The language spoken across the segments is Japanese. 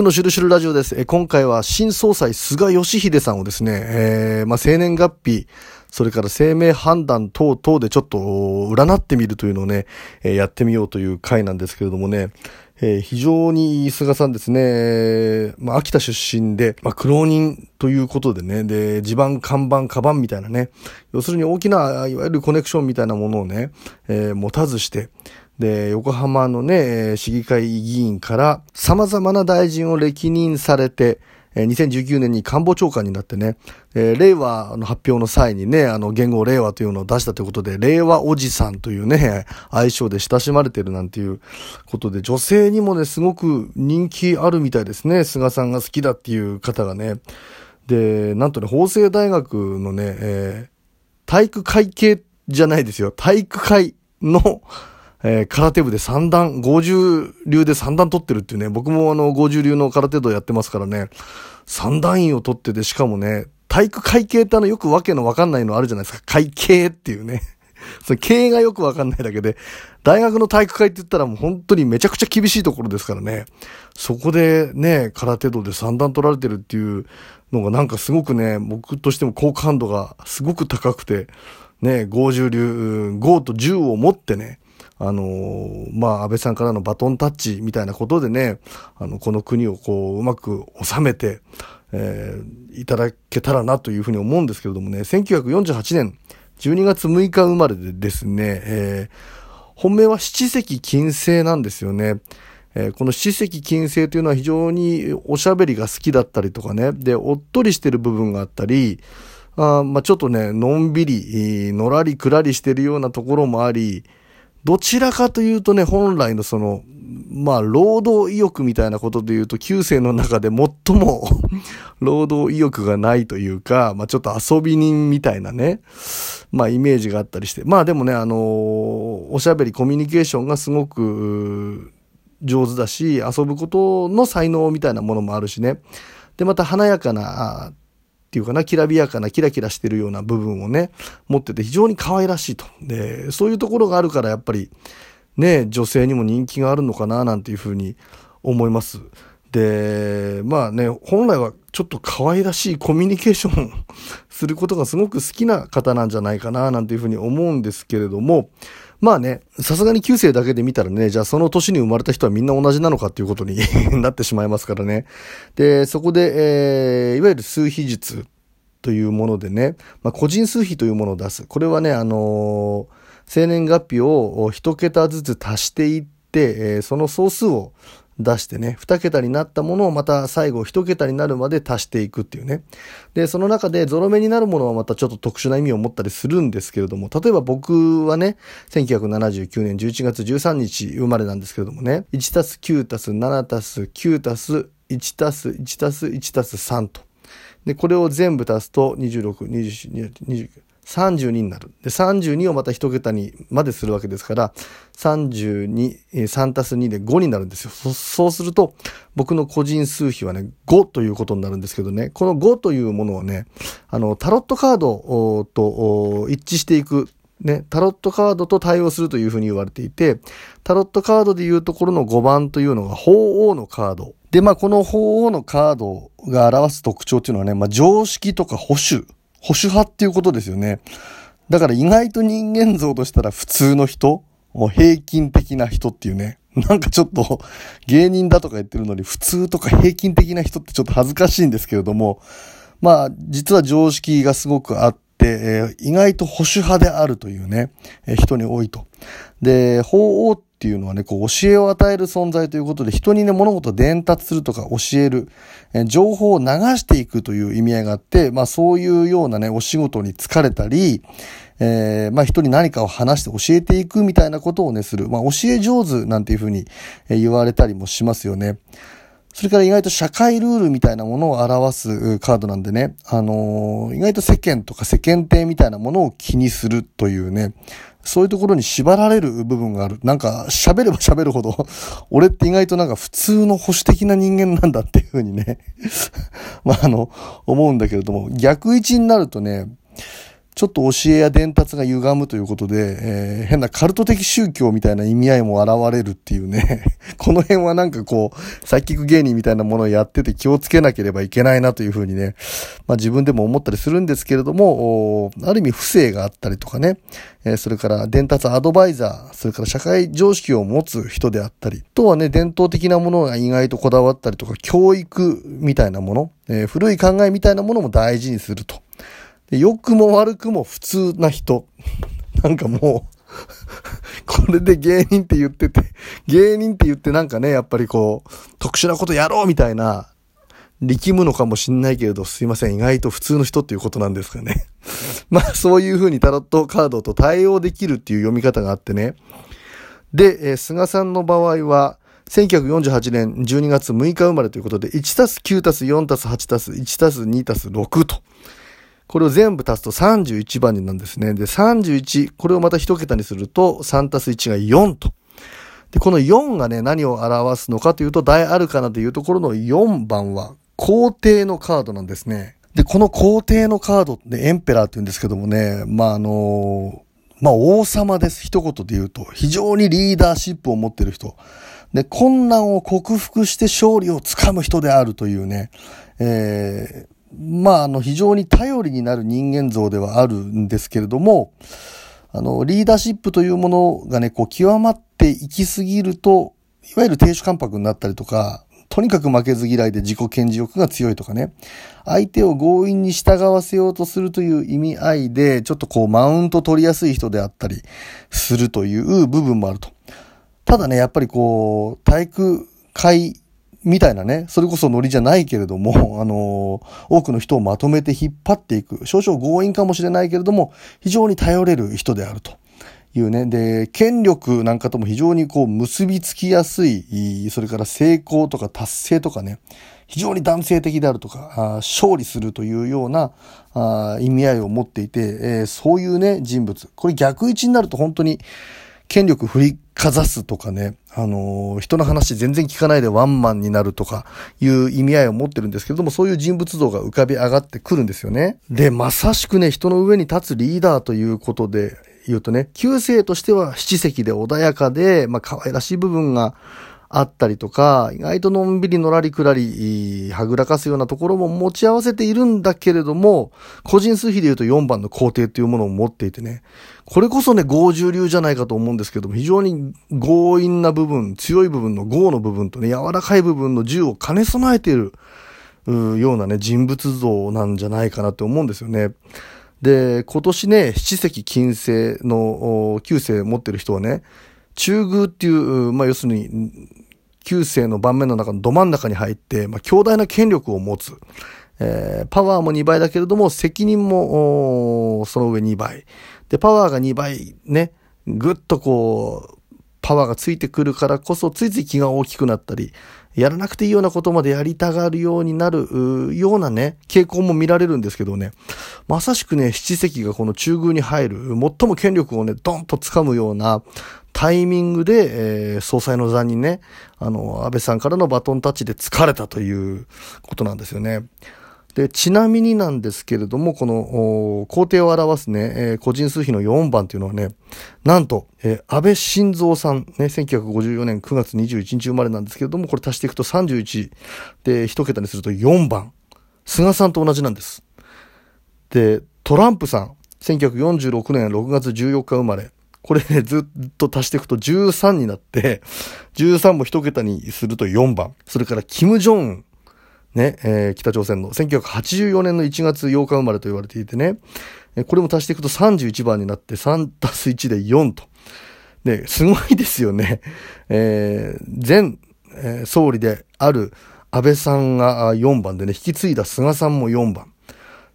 クのシュルシュルラジオです。え今回は新総裁菅義偉さんをですね、えー、まあ、生年月日、それから生命判断等々でちょっと占ってみるというのをね、え、やってみようという回なんですけれどもね、えー、非常に菅さんですね、まあ、秋田出身で、まあ、苦労人ということでね、で、地盤、看板、カバンみたいなね、要するに大きな、いわゆるコネクションみたいなものをね、えー、持たずして、で、横浜のね、市議会議員から様々な大臣を歴任されて、2019年に官房長官になってね、えー、令和の発表の際にね、あの、言語令和というのを出したということで、令和おじさんというね、愛称で親しまれてるなんていうことで、女性にもね、すごく人気あるみたいですね。菅さんが好きだっていう方がね。で、なんとね、法政大学のね、えー、体育会系じゃないですよ。体育会の、えー、空手部で三段、50流で三段取ってるっていうね、僕もあの、50流の空手道やってますからね、三段員を取ってて、しかもね、体育会系ってあの、よくわけのわかんないのあるじゃないですか。会計っていうね。その経がよくわかんないだけで、大学の体育会って言ったらもう本当にめちゃくちゃ厳しいところですからね。そこでね、空手道で三段取られてるっていうのがなんかすごくね、僕としても好感度がすごく高くて、ね、50流、5と10を持ってね、あのー、まあ、安倍さんからのバトンタッチみたいなことでね、あの、この国をこう、うまく収めて、えー、いただけたらなというふうに思うんですけれどもね、1948年12月6日生まれでですね、えー、本命は七石金星なんですよね。えー、この七石金星というのは非常におしゃべりが好きだったりとかね、で、おっとりしてる部分があったり、あまあ、ちょっとね、のんびり、のらりくらりしてるようなところもあり、どちらかというとね、本来のその、まあ、労働意欲みたいなことで言うと、旧世の中で最も 労働意欲がないというか、まあ、ちょっと遊び人みたいなね、まあ、イメージがあったりして。まあ、でもね、あのー、おしゃべり、コミュニケーションがすごく上手だし、遊ぶことの才能みたいなものもあるしね。で、また華やかな、っていうかな、きらびやかな、キラキラしてるような部分をね、持ってて非常に可愛らしいと。で、そういうところがあるからやっぱり、ね、女性にも人気があるのかな、なんていうふうに思います。で、まあね、本来はちょっと可愛らしいコミュニケーション することがすごく好きな方なんじゃないかな、なんていうふうに思うんですけれども、まあね、さすがに旧世だけで見たらね、じゃあその年に生まれた人はみんな同じなのかっていうことに なってしまいますからね。で、そこで、えー、いわゆる数比術というものでね、まあ、個人数比というものを出す。これはね、あのー、生年月日を一桁ずつ足していって、えー、その総数を出してね、2桁になったものをまた最後1桁になるまで足していくっていうね。で、その中でゾロ目になるものはまたちょっと特殊な意味を持ったりするんですけれども、例えば僕はね、1979年11月13日生まれなんですけれどもね、1たす9たす7たす9たす1たす1たす1たす3と。で、これを全部足すと26、27、29、32になる。で、32をまた一桁にまでするわけですから、32、3たす2で5になるんですよ。そそうすると、僕の個人数比はね、5ということになるんですけどね、この5というものをね、あの、タロットカードと一致していくね、タロットカードと対応するというふうに言われていて、タロットカードでいうところの5番というのが鳳凰のカード。で、まあ、この鳳凰のカードが表す特徴っていうのはね、まあ、常識とか保守保守派っていうことですよね。だから意外と人間像としたら普通の人、平均的な人っていうね。なんかちょっと芸人だとか言ってるのに普通とか平均的な人ってちょっと恥ずかしいんですけれども、まあ実は常識がすごくあって、えー、意外と保守派であるというね、えー、人に多いと。で、法王っていうのはね、こう教えを与える存在ということで、人にね、物事を伝達するとか教える、え情報を流していくという意味合いがあって、まあそういうようなね、お仕事に疲れたり、えー、まあ人に何かを話して教えていくみたいなことをね、する。まあ教え上手なんていうふうに言われたりもしますよね。それから意外と社会ルールみたいなものを表すカードなんでね、あのー、意外と世間とか世間体みたいなものを気にするというね、そういうところに縛られる部分がある。なんか、喋れば喋るほど、俺って意外となんか普通の保守的な人間なんだっていうふうにね。まあ、あの、思うんだけれども、逆位置になるとね、ちょっと教えや伝達が歪むということで、えー、変なカルト的宗教みたいな意味合いも現れるっていうね、この辺はなんかこう、サイキック芸人みたいなものをやってて気をつけなければいけないなというふうにね、まあ自分でも思ったりするんですけれども、ある意味不正があったりとかね、えー、それから伝達アドバイザー、それから社会常識を持つ人であったり、とはね、伝統的なものが意外とこだわったりとか、教育みたいなもの、えー、古い考えみたいなものも大事にすると。で良くも悪くも普通な人。なんかもうこれで芸人って言ってて、芸人って言ってなんかね、やっぱりこう、特殊なことやろうみたいな、力むのかもしんないけれど、すいません、意外と普通の人っていうことなんですかね。まあ、そういうふうにタロットカードと対応できるっていう読み方があってね。で、えー、菅さんの場合は、1948年12月6日生まれということで、1たす9たす4たす8たす1たす2たす6と。これを全部足すと31番になんですね。で、31、これをまた一桁にすると3たす1が4と。で、この4がね、何を表すのかというと、大アルカナというところの4番は、皇帝のカードなんですね。で、この皇帝のカードってエンペラーって言うんですけどもね、まあ、あのまあ、王様です。一言で言うと。非常にリーダーシップを持ってる人。で、困難を克服して勝利をつかむ人であるというね、えー、まあ、あの、非常に頼りになる人間像ではあるんですけれども、あの、リーダーシップというものがね、こう、極まっていきすぎると、いわゆる亭主関白になったりとか、とにかく負けず嫌いで自己顕示欲が強いとかね、相手を強引に従わせようとするという意味合いで、ちょっとこう、マウント取りやすい人であったりするという部分もあると。ただね、やっぱりこう、体育会みたいなね、それこそノリじゃないけれども、あの、多くの人をまとめて引っ張っていく、少々強引かもしれないけれども、非常に頼れる人であると。いうね。で、権力なんかとも非常にこう結びつきやすい、それから成功とか達成とかね、非常に男性的であるとか、勝利するというような意味合いを持っていて、えー、そういうね、人物。これ逆位置になると本当に権力振りかざすとかね、あのー、人の話全然聞かないでワンマンになるとかいう意味合いを持ってるんですけれども、そういう人物像が浮かび上がってくるんですよね。で、まさしくね、人の上に立つリーダーということで言うとね、旧世としては七席で穏やかで、まあ可愛らしい部分があったりとか、意外とのんびりのらりくらり、はぐらかすようなところも持ち合わせているんだけれども、個人数比で言うと4番の皇帝というものを持っていてね、これこそね、豪重流じゃないかと思うんですけども、非常に強引な部分、強い部分の豪の部分とね、柔らかい部分の銃を兼ね備えている、ようなね、人物像なんじゃないかなって思うんですよね。で、今年ね、七石金星の旧星持ってる人はね、中宮っていう、まあ要するに、旧世の盤面の中のど真ん中に入って、まあ強大な権力を持つ。えー、パワーも2倍だけれども、責任も、その上2倍。で、パワーが2倍ね、ぐっとこう、パワーがついてくるからこそ、ついつい気が大きくなったり、やらなくていいようなことまでやりたがるようになるようなね、傾向も見られるんですけどね、まさしくね、七席がこの中宮に入る、最も権力をね、ドンと掴むようなタイミングで、えー、総裁の座にね、あの、安倍さんからのバトンタッチで疲れたということなんですよね。で、ちなみになんですけれども、この、皇帝を表すね、えー、個人数比の4番っていうのはね、なんと、えー、安倍晋三さん、ね、1954年9月21日生まれなんですけれども、これ足していくと31で、一桁にすると4番。菅さんと同じなんです。で、トランプさん、1946年6月14日生まれ。これね、ずっと足していくと13になって、13も一桁にすると4番。それから、キム・ジョン。ね、えー、北朝鮮の1984年の1月8日生まれと言われていてね、これも足していくと31番になって3たす1で4と。で、すごいですよね。えー、前、えー、総理である安倍さんが4番でね、引き継いだ菅さんも4番。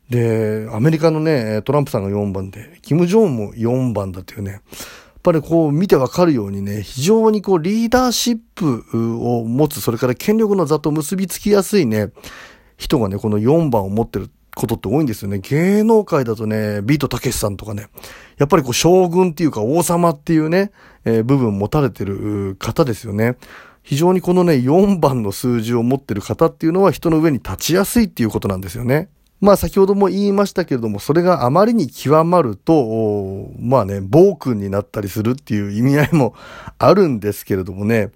で、アメリカのね、トランプさんが4番で、キム・ジョンも4番だというね、ぱりこう見てわかるようにね、非常にこうリーダーシップを持つ、それから権力の座と結びつきやすいね、人がね、この4番を持ってることって多いんですよね。芸能界だとね、ビートたけしさんとかね、やっぱりこう将軍っていうか王様っていうね、えー、部分持たれてる方ですよね。非常にこのね、4番の数字を持ってる方っていうのは人の上に立ちやすいっていうことなんですよね。まあ先ほども言いましたけれども、それがあまりに極まると、まあね、暴君になったりするっていう意味合いもあるんですけれどもね、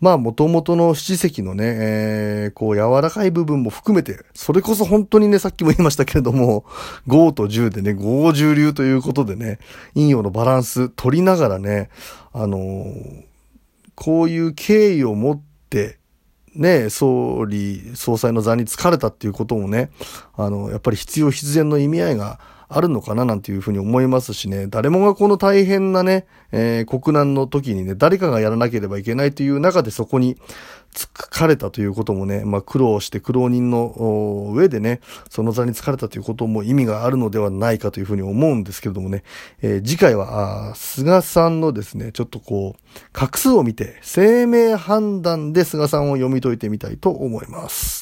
まあ元々の七石のね、えー、こう柔らかい部分も含めて、それこそ本当にね、さっきも言いましたけれども、5と10でね、5重流ということでね、陰陽のバランス取りながらね、あのー、こういう経緯を持って、ね、総理、総裁の座に疲れたっていうこともね、あの、やっぱり必要必然の意味合いがあるのかななんていうふうに思いますしね、誰もがこの大変なね、えー、国難の時にね、誰かがやらなければいけないという中でそこに疲れたということもね、まあ苦労して苦労人の上でね、その座に疲れたということも意味があるのではないかというふうに思うんですけれどもね、えー、次回は、菅さんのですね、ちょっとこう、画数を見て、生命判断で菅さんを読み解いてみたいと思います。